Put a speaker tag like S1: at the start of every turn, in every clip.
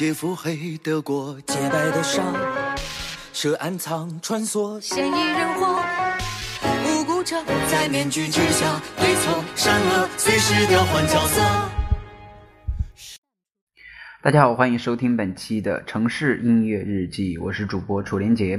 S1: 劫腹黑的过，
S2: 洁白的纱，
S1: 涉暗藏穿梭，
S2: 嫌疑人活，无辜者
S1: 在面具之下，对错善恶随时调换角色。
S3: 大家好，欢迎收听本期的城市音乐日记，我是主播楚连杰。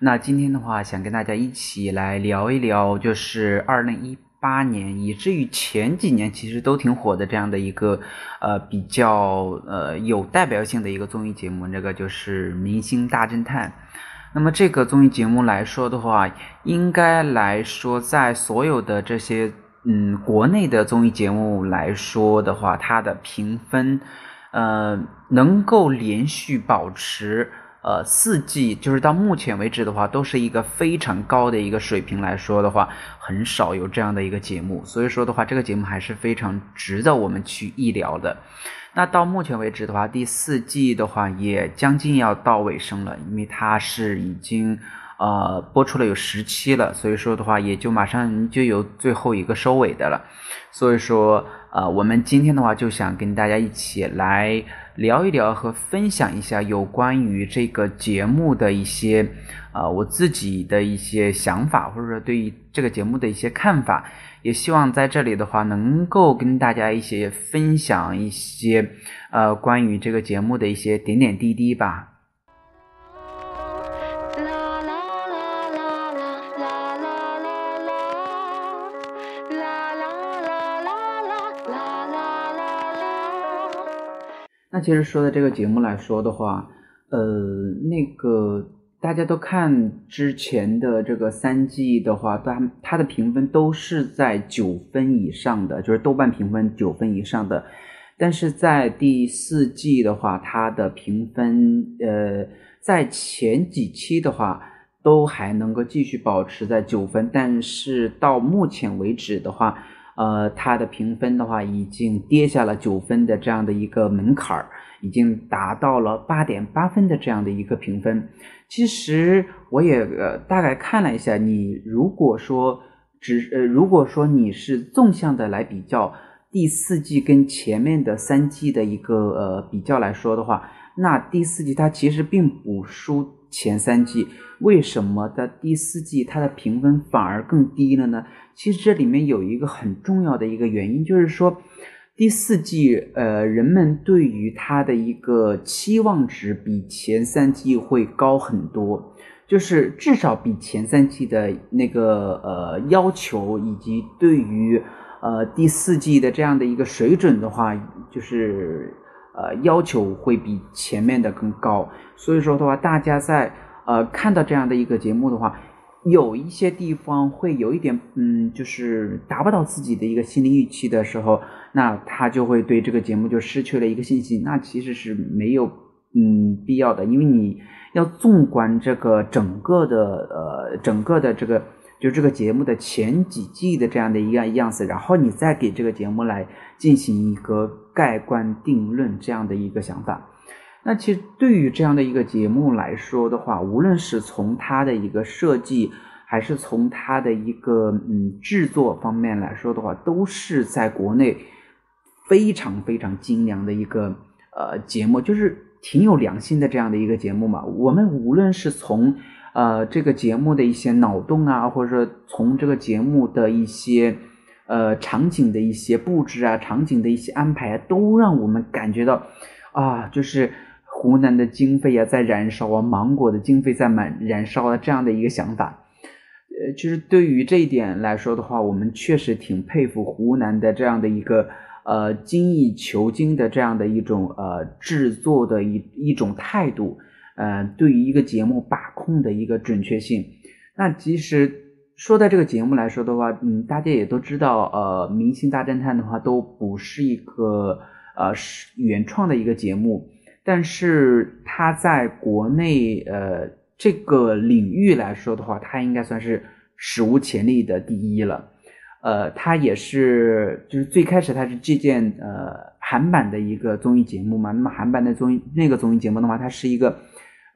S3: 那今天的话，想跟大家一起来聊一聊，就是二零一八年，以至于前几年其实都挺火的这样的一个呃比较呃有代表性的一个综艺节目，这个就是《明星大侦探》。那么这个综艺节目来说的话，应该来说在所有的这些嗯国内的综艺节目来说的话，它的评分呃能够连续保持。呃，四季就是到目前为止的话，都是一个非常高的一个水平来说的话，很少有这样的一个节目。所以说的话，这个节目还是非常值得我们去一聊的。那到目前为止的话，第四季的话也将近要到尾声了，因为它是已经呃播出了有十期了，所以说的话也就马上就有最后一个收尾的了。所以说，呃，我们今天的话就想跟大家一起来。聊一聊和分享一下有关于这个节目的一些，呃，我自己的一些想法，或者说对于这个节目的一些看法，也希望在这里的话能够跟大家一些分享一些，呃，关于这个节目的一些点点滴滴吧。那其实说的这个节目来说的话，呃，那个大家都看之前的这个三季的话，它它的评分都是在九分以上的，就是豆瓣评分九分以上的。但是在第四季的话，它的评分，呃，在前几期的话都还能够继续保持在九分，但是到目前为止的话。呃，它的评分的话，已经跌下了九分的这样的一个门槛儿，已经达到了八点八分的这样的一个评分。其实我也呃大概看了一下，你如果说只呃如果说你是纵向的来比较第四季跟前面的三季的一个呃比较来说的话，那第四季它其实并不输。前三季为什么的第四季它的评分反而更低了呢？其实这里面有一个很重要的一个原因，就是说第四季呃人们对于它的一个期望值比前三季会高很多，就是至少比前三季的那个呃要求以及对于呃第四季的这样的一个水准的话，就是。呃，要求会比前面的更高，所以说的话，大家在呃看到这样的一个节目的话，有一些地方会有一点，嗯，就是达不到自己的一个心理预期的时候，那他就会对这个节目就失去了一个信心，那其实是没有嗯必要的，因为你要纵观这个整个的呃整个的这个。就这个节目的前几季的这样的一个样子，然后你再给这个节目来进行一个盖棺定论这样的一个想法。那其实对于这样的一个节目来说的话，无论是从它的一个设计，还是从它的一个嗯制作方面来说的话，都是在国内非常非常精良的一个呃节目，就是挺有良心的这样的一个节目嘛。我们无论是从呃，这个节目的一些脑洞啊，或者说从这个节目的一些呃场景的一些布置啊，场景的一些安排啊，都让我们感觉到啊，就是湖南的经费啊在燃烧啊，芒果的经费在满燃烧啊这样的一个想法。呃，其实对于这一点来说的话，我们确实挺佩服湖南的这样的一个呃精益求精的这样的一种呃制作的一一种态度。呃，对于一个节目把控的一个准确性，那其实说到这个节目来说的话，嗯，大家也都知道，呃，《明星大侦探》的话都不是一个呃原创的一个节目，但是它在国内呃这个领域来说的话，它应该算是史无前例的第一了。呃，它也是就是最开始它是借鉴呃韩版的一个综艺节目嘛，那么韩版的综艺那个综艺节目的话，它是一个。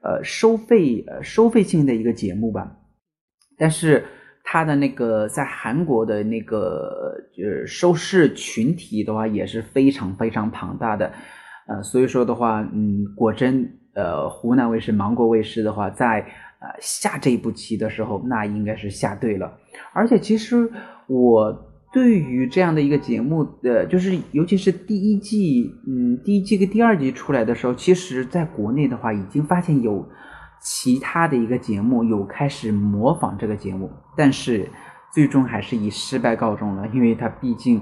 S3: 呃，收费呃收费性的一个节目吧，但是它的那个在韩国的那个就收视群体的话也是非常非常庞大的，呃，所以说的话，嗯，果真，呃，湖南卫视、芒果卫视的话，在呃下这一步棋的时候，那应该是下对了。而且其实我对于这样的一个节目，呃，就是尤其是第一季，嗯，第一季跟第二季出来的时候，其实在国内的话，已经发现有其他的一个节目有开始模仿这个节目，但是最终还是以失败告终了，因为它毕竟，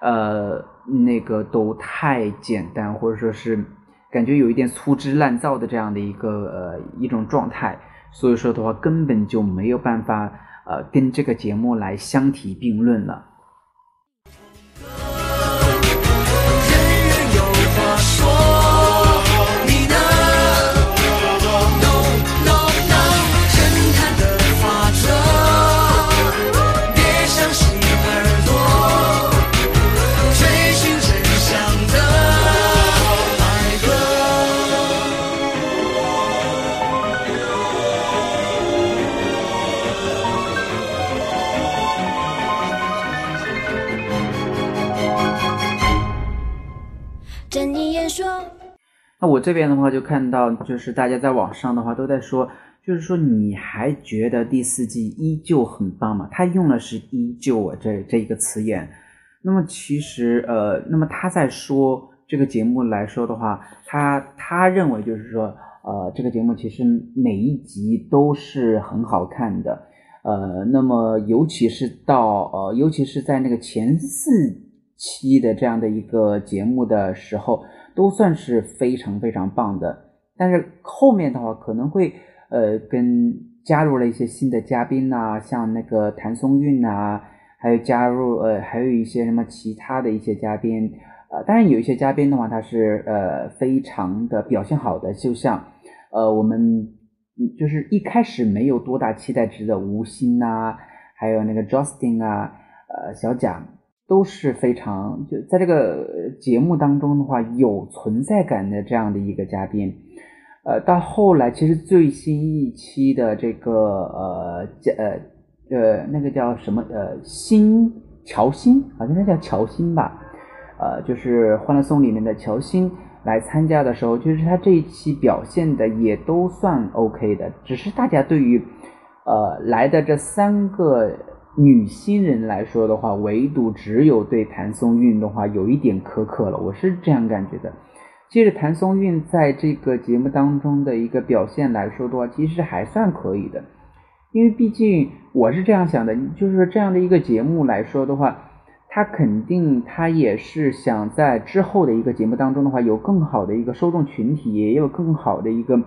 S3: 呃，那个都太简单，或者说是感觉有一点粗制滥造的这样的一个呃一种状态，所以说的话，根本就没有办法呃跟这个节目来相提并论了。那我这边的话就看到，就是大家在网上的话都在说，就是说你还觉得第四季依旧很棒吗？他用的是“依旧”啊这这一个词眼。那么其实呃，那么他在说这个节目来说的话，他他认为就是说呃，这个节目其实每一集都是很好看的。呃，那么尤其是到呃，尤其是在那个前四期的这样的一个节目的时候，都算是非常非常棒的。但是后面的话可能会呃跟加入了一些新的嘉宾呐、像那个谭松韵呐、还有加入呃还有一些什么其他的一些嘉宾，呃，当然有一些嘉宾的话他是呃非常的表现好的，就像呃我们就是一开始没有多大期待值的吴昕呐、还有那个 Justin 啊，呃小贾都是非常就在这个节目当中的话有存在感的这样的一个嘉宾。呃，到后来其实最新一期的这个呃叫呃呃那个叫什么呃新乔欣，好像那叫乔欣吧，呃就是《欢乐颂》里面的乔欣来参加的时候，就是他这一期表现的也都算 OK 的，只是大家对于呃来的这三个女新人来说的话，唯独只有对谭松韵的话有一点苛刻了，我是这样感觉的。接着谭松韵在这个节目当中的一个表现来说的话，其实还算可以的，因为毕竟我是这样想的，就是说这样的一个节目来说的话，他肯定他也是想在之后的一个节目当中的话，有更好的一个受众群体，也有更好的一个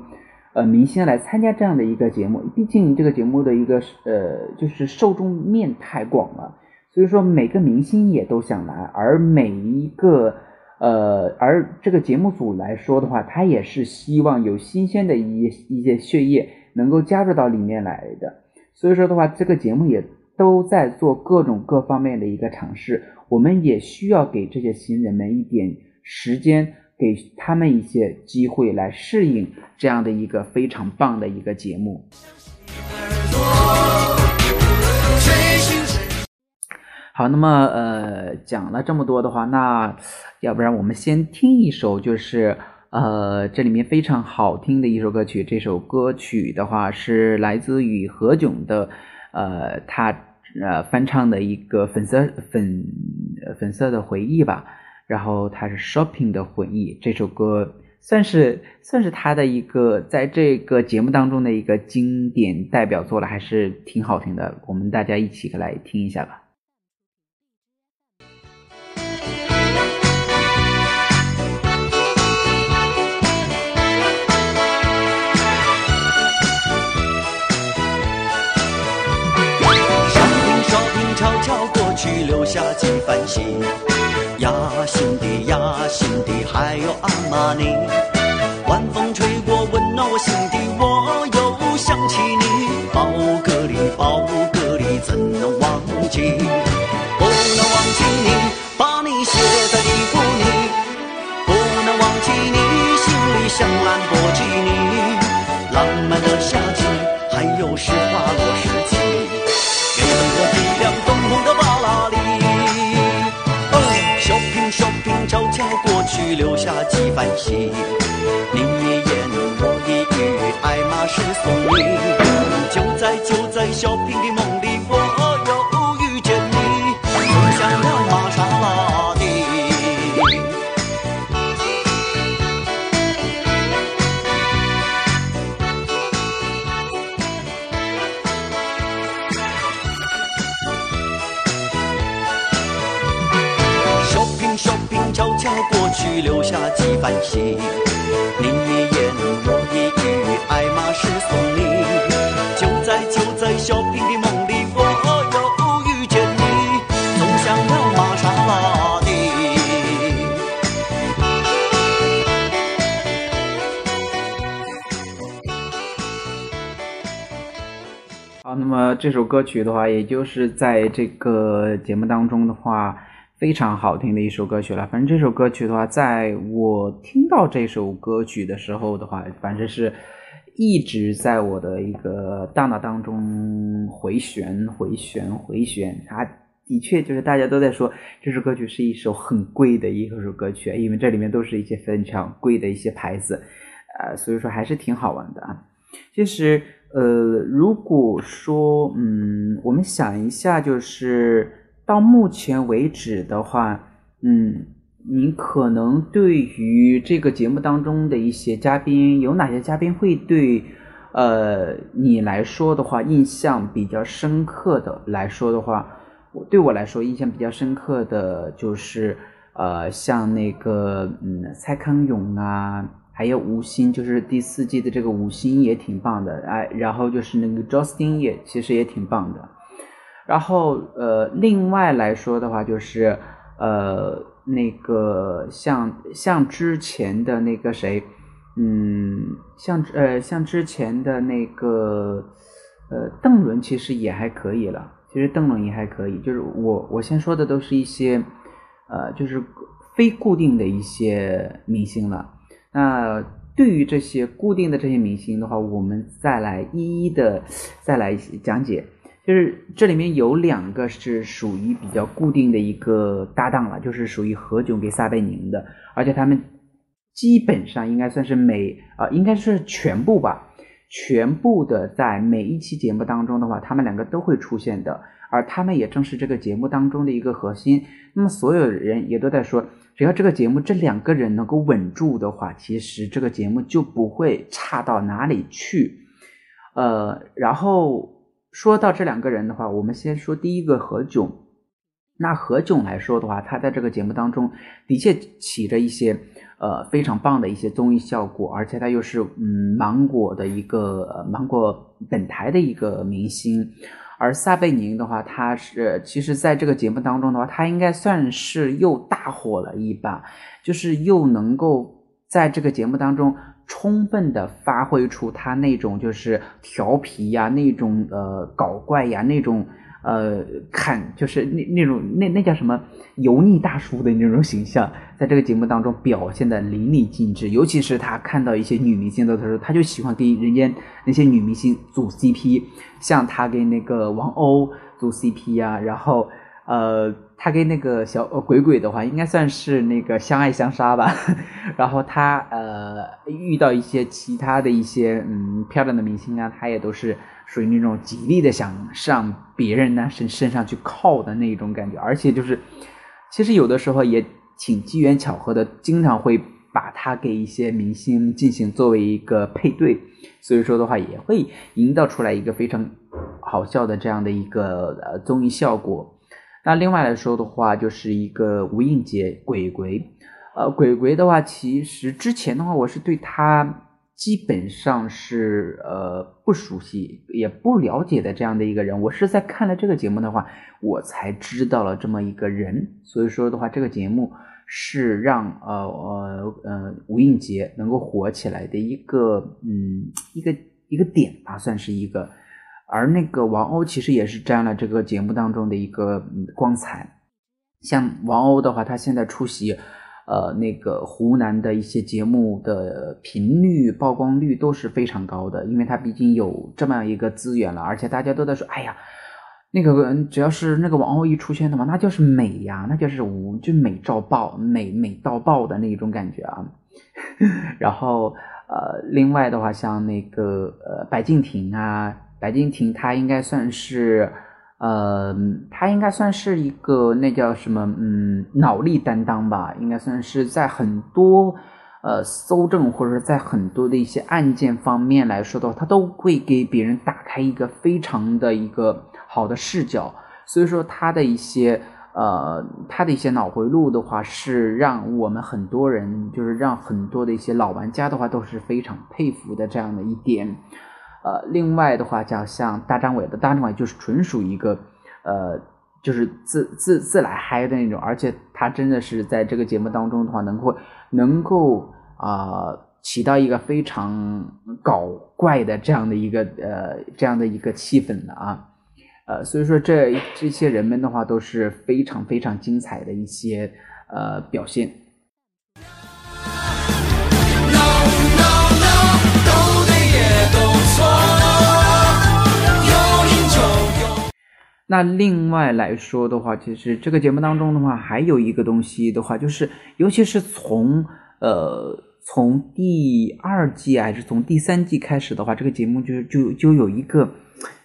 S3: 呃明星来参加这样的一个节目。毕竟这个节目的一个呃就是受众面太广了，所以说每个明星也都想来，而每一个。呃，而这个节目组来说的话，他也是希望有新鲜的一一些血液能够加入到里面来的。所以说的话，这个节目也都在做各种各方面的一个尝试。我们也需要给这些新人们一点时间，给他们一些机会来适应这样的一个非常棒的一个节目。好，那么呃，讲了这么多的话，那要不然我们先听一首，就是呃，这里面非常好听的一首歌曲。这首歌曲的话是来自于何炅的，呃，他呃翻唱的一个粉色粉粉色的回忆吧。然后它是 Shopping 的回忆，这首歌算是算是他的一个在这个节目当中的一个经典代表作了，还是挺好听的。我们大家一起来听一下吧。
S4: 悄悄过去，留下几番心。呀，心底呀，心底还有阿玛尼。晚风吹过，温暖我心底，我又想起你。宝格丽，宝格丽，怎能忘记？不能忘记你，把你写在衣服里。不能忘记你，心里像蓝波反
S3: 起。那么这首歌曲的话，也就是在这个节目当中的话，非常好听的一首歌曲了。反正这首歌曲的话，在我听到这首歌曲的时候的话，反正是一直在我的一个大脑当中回旋、回旋、回旋。它的确就是大家都在说这首歌曲是一首很贵的一首歌曲，因为这里面都是一些非常贵的一些牌子，呃，所以说还是挺好玩的啊。其实，呃，如果说，嗯，我们想一下，就是到目前为止的话，嗯，你可能对于这个节目当中的一些嘉宾，有哪些嘉宾会对，呃，你来说的话，印象比较深刻的来说的话，我对我来说印象比较深刻的就是，呃，像那个，嗯，蔡康永啊。还有吴昕，就是第四季的这个吴昕也挺棒的，哎，然后就是那个 Justin 也其实也挺棒的，然后呃，另外来说的话，就是呃那个像像之前的那个谁，嗯，像呃像之前的那个呃邓伦其实也还可以了，其实邓伦也还可以，就是我我先说的都是一些呃就是非固定的一些明星了。那对于这些固定的这些明星的话，我们再来一一的再来讲解。就是这里面有两个是属于比较固定的一个搭档了，就是属于何炅跟撒贝宁的，而且他们基本上应该算是每啊、应该是全部吧，全部的在每一期节目当中的话，他们两个都会出现的，而他们也正是这个节目当中的一个核心。那么所有人也都在说。只要这个节目这两个人能够稳住的话，其实这个节目就不会差到哪里去。呃，然后说到这两个人的话，我们先说第一个何炅。那何炅来说的话，他在这个节目当中的确起着一些呃非常棒的一些综艺效果，而且他又是嗯芒果的一个、芒果本台的一个明星。而撒贝宁的话，他是其实在这个节目当中的话，他应该算是又大火了一把，就是又能够在这个节目当中充分的发挥出他那种就是调皮呀、那种呃搞怪呀、那种呃看就是那那种那那叫什么油腻大叔的那种形象，在这个节目当中表现的淋漓尽致。尤其是他看到一些女明星的时候，他就喜欢跟人家那些女明星组 CP。像他跟那个王鸥组 CP 呀、啊，然后呃，他跟那个小鬼鬼的话，应该算是那个相爱相杀吧。然后他呃遇到一些其他的一些嗯漂亮的明星啊，他也都是属于那种极力的想上别人呢身身上去靠的那一种感觉，而且就是其实有的时候也挺机缘巧合的，经常会把他给一些明星进行作为一个配对。所以说的话，也会营造出来一个非常好笑的这样的一个呃综艺效果。那另外来说的话，就是一个吴映洁鬼鬼，呃，鬼鬼的话，其实之前的话，我是对他基本上是呃不熟悉也不了解的这样的一个人。我是在看了这个节目的话，我才知道了这么一个人。所以说的话，这个节目。是让呃呃呃吴映洁能够火起来的一个嗯一个一个点吧，算是一个。而那个王鸥其实也是沾了这个节目当中的一个光彩。像王鸥的话，她现在出席呃那个湖南的一些节目的频率、曝光率都是非常高的，因为它毕竟有这么样一个资源了，而且大家都在说，哎呀。那个只要是那个王鸥一出现的话，那就是美呀，那就是无就美照爆美美到爆的那种感觉啊。然后呃，另外的话，像那个呃白敬亭啊，白敬亭他应该算是呃，他应该算是一个那叫什么嗯脑力担当吧，应该算是在很多呃搜证或者说在很多的一些案件方面来说的话，他都会给别人打开一个非常的一个好的视角，所以说他的一些。呃，他的一些脑回路的话，是让我们很多人，就是让很多的一些老玩家的话，都是非常佩服的这样的一点。呃，另外的话，叫像大张伟的大张伟，就是纯属一个，呃，就是自自自来嗨的那种，而且他真的是在这个节目当中的话，能够能够啊，起到一个非常搞怪的这样的一个呃这样的一个气氛的啊。呃，所以说这这些人们的话都是非常非常精彩的一些呃表现。那另外来说的话，其实这个节目当中的话，还有一个东西的话，就是尤其是从呃从第二季还是从第三季开始的话，这个节目就就就有一个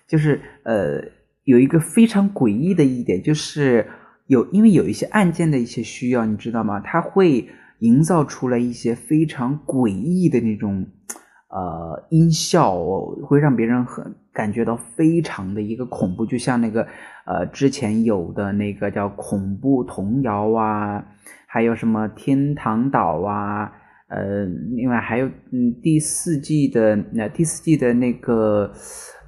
S3: 就是呃。有一个非常诡异的一点，就是有因为有一些案件的一些需要，你知道吗？它会营造出来一些非常诡异的那种呃音效，会让别人很感觉到非常的一个恐怖，就像那个呃之前有的那个叫恐怖童谣啊，还有什么天堂岛啊，呃，另外还有嗯第四季的那第四季的那个。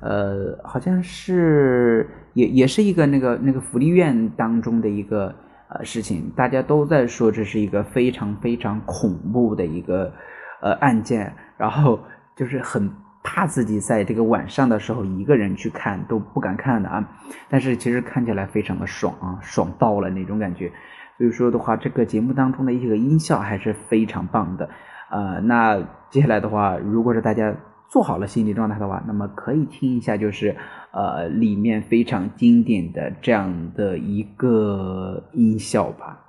S3: 呃，好像是也也是一个那个那个福利院当中的一个呃事情，大家都在说这是一个非常非常恐怖的一个呃案件，然后就是很怕自己在这个晚上的时候一个人去看都不敢看的啊，但是其实看起来非常的爽啊，爽到了那种感觉，所以说的话，这个节目当中的一些音效还是非常棒的，呃，那接下来的话，如果是大家。做好了心理状态的话，那么可以听一下，就是呃里面非常经典的这样的一个音效吧。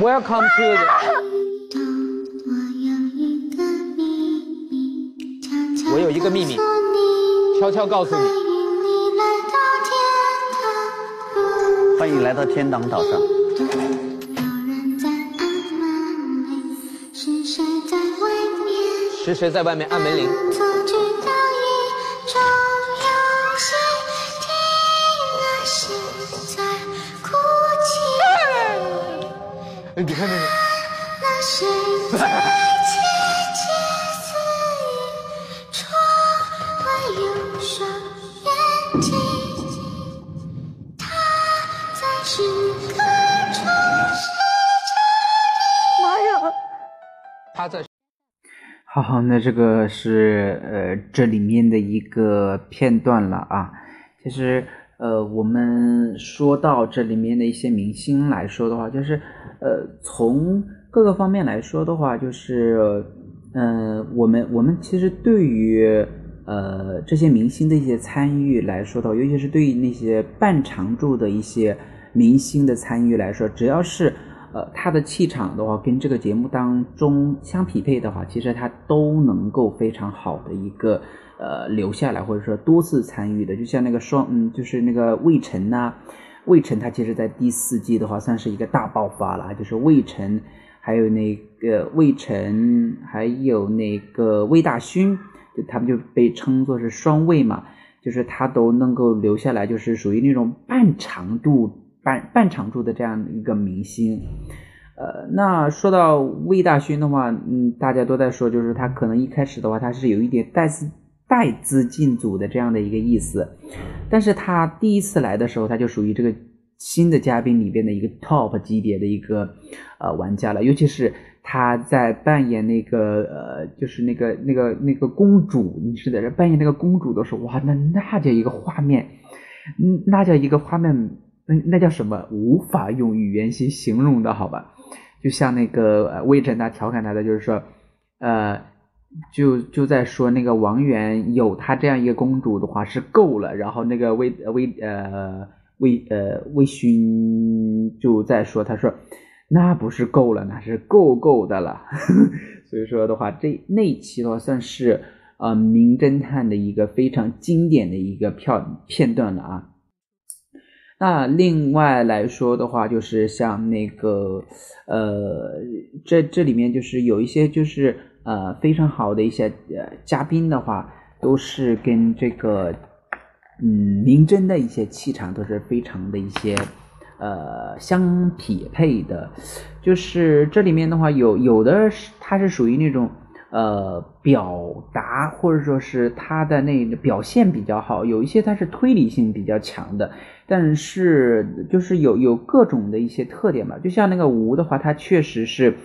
S5: Welcome to the。我有一个秘密，悄悄告诉你。
S4: 欢迎来到天堂岛上。
S5: 是谁在外面按门铃？你看那个。妈呀！他在。
S3: 好，那这个是呃这里面的一个片段了啊。其实呃我们说到这里面的一些明星来说的话，就是呃从各个方面来说的话，就是嗯我们我们其实对于呃这些明星的一些参与来说的话，尤其是对于那些半常驻的一些明星的参与来说，只要是。呃，他的气场的话，跟这个节目当中相匹配的话，其实他都能够非常好的一个呃留下来，或者说多次参与的，就像那个双嗯，就是那个魏晨呐，魏晨他其实在第四季的话算是一个大爆发了，就是魏晨，还有那个魏晨，还有那个魏大勋，就他们就被称作是双魏嘛，就是他都能够留下来，就是属于那种半长度。半半场驻的这样一个明星，呃，那说到魏大勋的话，嗯，大家都在说，就是他可能一开始的话，他是有一点带资带资进组的这样的一个意思，但是他第一次来的时候，他就属于这个新的嘉宾里边的一个 top 级别的一个呃玩家了，尤其是他在扮演那个呃，就是那个那个那个公主，你是在这扮演那个公主的时候，哇，那那叫一个画面，嗯，那叫一个画面。那那叫什么？无法用语言去形容的，好吧？就像那个魏晨他调侃他的，就是说，呃，就就在说那个王源有他这样一个公主的话是够了。然后那个魏魏呃魏呃魏勋就在说，他说那不是够了，那是够够的了。所以说的话，这那期的话算是呃名侦探的一个非常经典的一个票片段了啊。那另外来说的话，就是像那个呃，这这里面就是有一些就是呃非常好的一些呃嘉宾的话，都是跟这个嗯明真的一些气场都是非常的一些呃相匹配的。就是这里面的话，有有的是它是属于那种。呃，表达或者说是他的那个表现比较好，有一些他是推理性比较强的，但是就是有有各种的一些特点吧。就像那个吴的话，他确实是，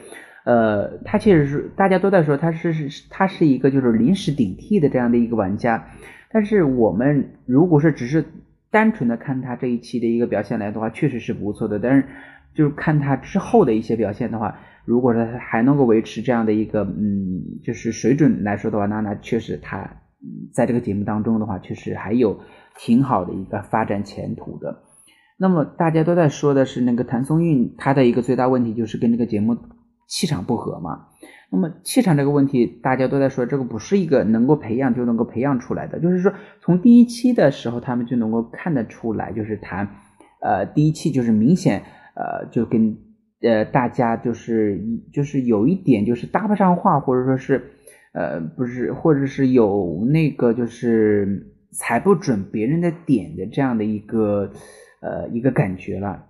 S3: 呃，他确实是大家都在说他是是他是一个就是临时顶替的这样的一个玩家，但是我们如果是只是单纯的看他这一期的一个表现来的话，确实是不错的，但是就是看他之后的一些表现的话。如果说他还能够维持这样的一个嗯，就是水准来说的话，那那确实他在这个节目当中的话，确实还有挺好的一个发展前途的。那么大家都在说的是那个谭松韵，她的一个最大问题就是跟这个节目气场不合嘛。那么气场这个问题，大家都在说这个不是一个能够培养就能够培养出来的，就是说从第一期的时候他们就能够看得出来，就是谈呃第一期就是明显呃就跟。呃，大家就是就是有一点就是搭不上话，或者说是，呃，不是，或者是有那个就是踩不准别人的点的这样的一个呃一个感觉了。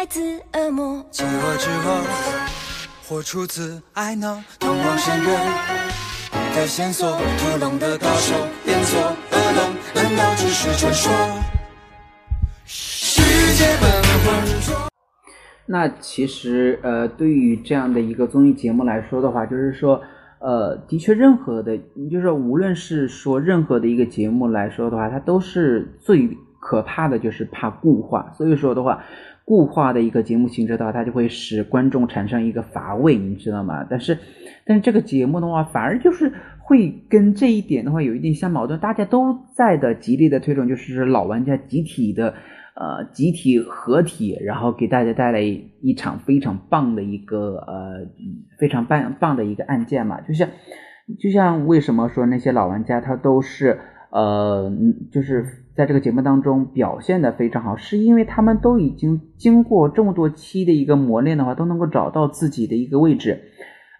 S2: 来自恶魔，
S1: 饥饿之恶，或出自爱呢？通往深渊的线索，屠龙的高手变作恶龙，难道只是传说？世界本浑浊。
S3: 那其实，呃，对于这样的一个综艺节目来说的话，就是说，呃，的确，任何的，就是无论是说任何的一个节目来说的话，它都是最可怕的就是怕固化。所以说的话。固化的一个节目形式的话，它就会使观众产生一个乏味，你知道吗？但是，但是这个节目的话，反而就是会跟这一点的话有一点相矛盾。大家都在的极力的推崇，就是老玩家集体的，呃，集体合体，然后给大家带来一场非常棒的一个，呃，非常棒棒的一个案件嘛。就像，就像为什么说那些老玩家他都是，呃，就是。在这个节目当中表现的非常好，是因为他们都已经经过这么多期的一个磨练的话，都能够找到自己的一个位置。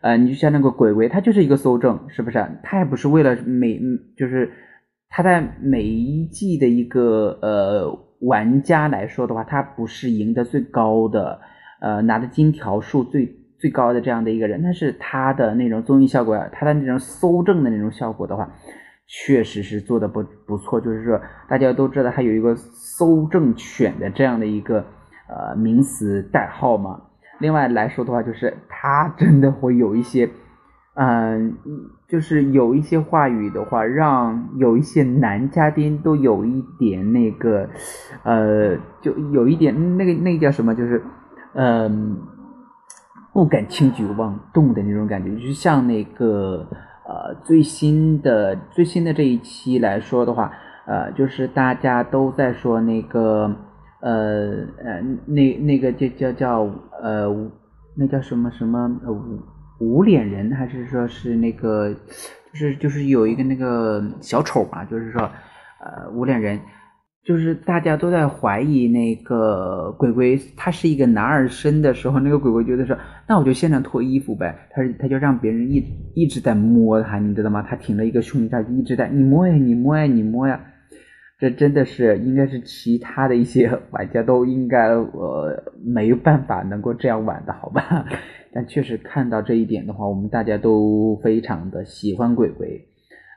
S3: 呃，你就像那个鬼鬼，他就是一个搜证，是不是？他也不是为了每，就是他在每一季的一个呃玩家来说的话，他不是赢得最高的，呃拿的金条数最最高的这样的一个人，但是他的那种综艺效果，他的那种搜证的那种效果的话。确实是做的不不错，就是说大家都知道他有一个搜证犬的这样的一个呃名词代号嘛。另外来说的话，就是他真的会有一些，嗯，就是有一些话语的话，让有一些男嘉宾都有一点那个，呃，就有一点那个那个叫什么，就是嗯，不敢轻举妄动的那种感觉，就像那个。呃，最新的最新的这一期来说的话，呃，就是大家都在说那个，呃呃，那那个叫叫叫呃，那叫什么什么无无脸人，还是说是那个，就是就是有一个那个小丑嘛，就是说呃无脸人。就是大家都在怀疑那个鬼鬼他是一个男儿身的时候，那个鬼鬼觉得说，那我就现场脱衣服呗。他他就让别人一一直在摸他，你知道吗？他挺了一个胸罩，一直在你摸呀，你摸呀，你摸呀。这真的是应该是其他的一些 玩家都应该呃没有办法能够这样玩的好吧？但确实看到这一点的话，我们大家都非常的喜欢鬼鬼，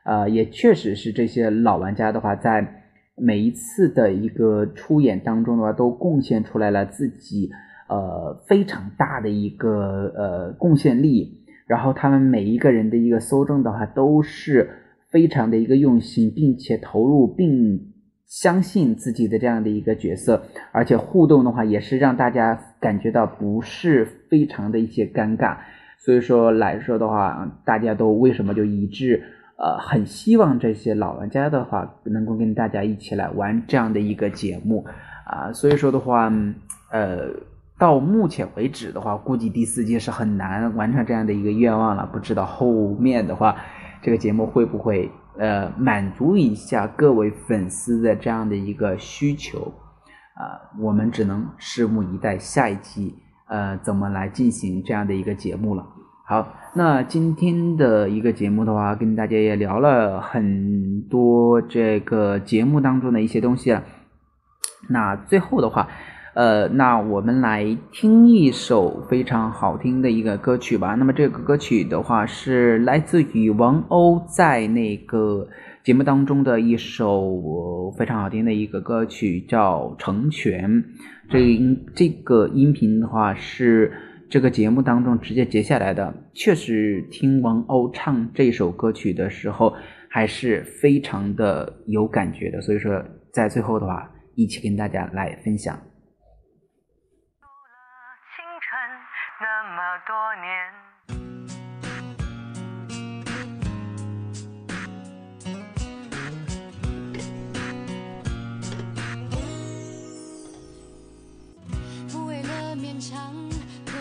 S3: 呃，也确实是这些老玩家的话在。每一次的一个出演当中的话，都贡献出来了自己呃非常大的一个呃贡献力。然后他们每一个人的一个搜证的话，都是非常的一个用心，并且投入，并相信自己的这样的一个角色，而且互动的话，也是让大家感觉到不是非常的一些尴尬。所以说来说的话，大家都为什么就一致呃很希望这些老玩家的话能够跟大家一起来玩这样的一个节目啊。所以说的话，呃。到目前为止的话，估计第四季是很难完成这样的一个愿望了。不知道后面的话，这个节目会不会呃满足一下各位粉丝的这样的一个需求啊？我们只能拭目以待下一季呃怎么来进行这样的一个节目了。好，那今天的一个节目的话，跟大家也聊了很多这个节目当中的一些东西了。那最后的话。呃，那我们来听一首非常好听的一个歌曲吧。那么这个歌曲的话是来自于王鸥在那个节目当中的一首非常好听的一个歌曲，叫《成全》。这个音这个音频的话是这个节目当中直接截下来的。确实听王鸥唱这首歌曲的时候还是非常的有感觉的。所以说在最后的话，一起跟大家来分享。多年，
S2: 不为了勉强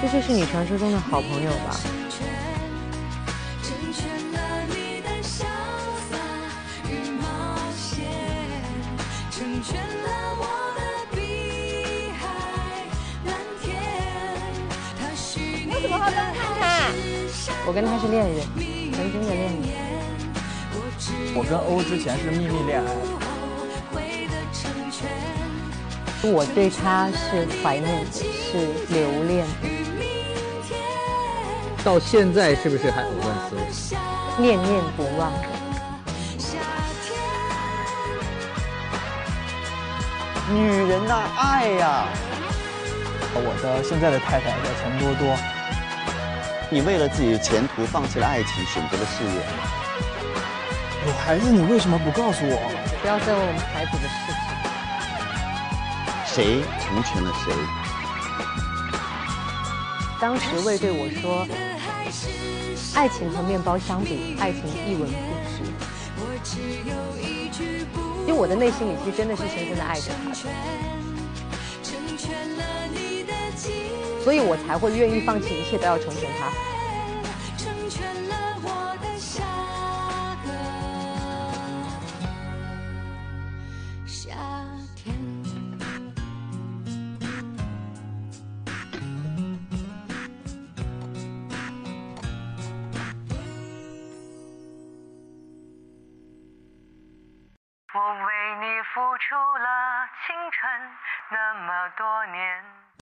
S2: 这
S6: 就是你传说中的好朋友吧？
S2: 成全了你的潇洒与冒险，成全了我。
S6: 我跟他是恋人，曾经的恋人。
S7: 我跟欧之前是秘密恋爱。
S6: 我对他是怀念的，是留恋的。
S5: 到现在是不是还藕断丝连？
S6: 念念不忘。
S7: 女人呐，爱呀！我的现在的太太叫陈多多。
S8: 你为了自己的前途放弃了爱情，选择了事业。
S7: 有孩子，你为什么不告诉我？
S6: 不要再问我们孩子的事情。
S8: 谁成全了谁？
S6: 当时魏对我说：“爱情和面包相比，爱情一文不值。”因为我的内心里其实真的是深深的爱着他的。所以我才会愿意放弃一切，都要成全他。那么多年。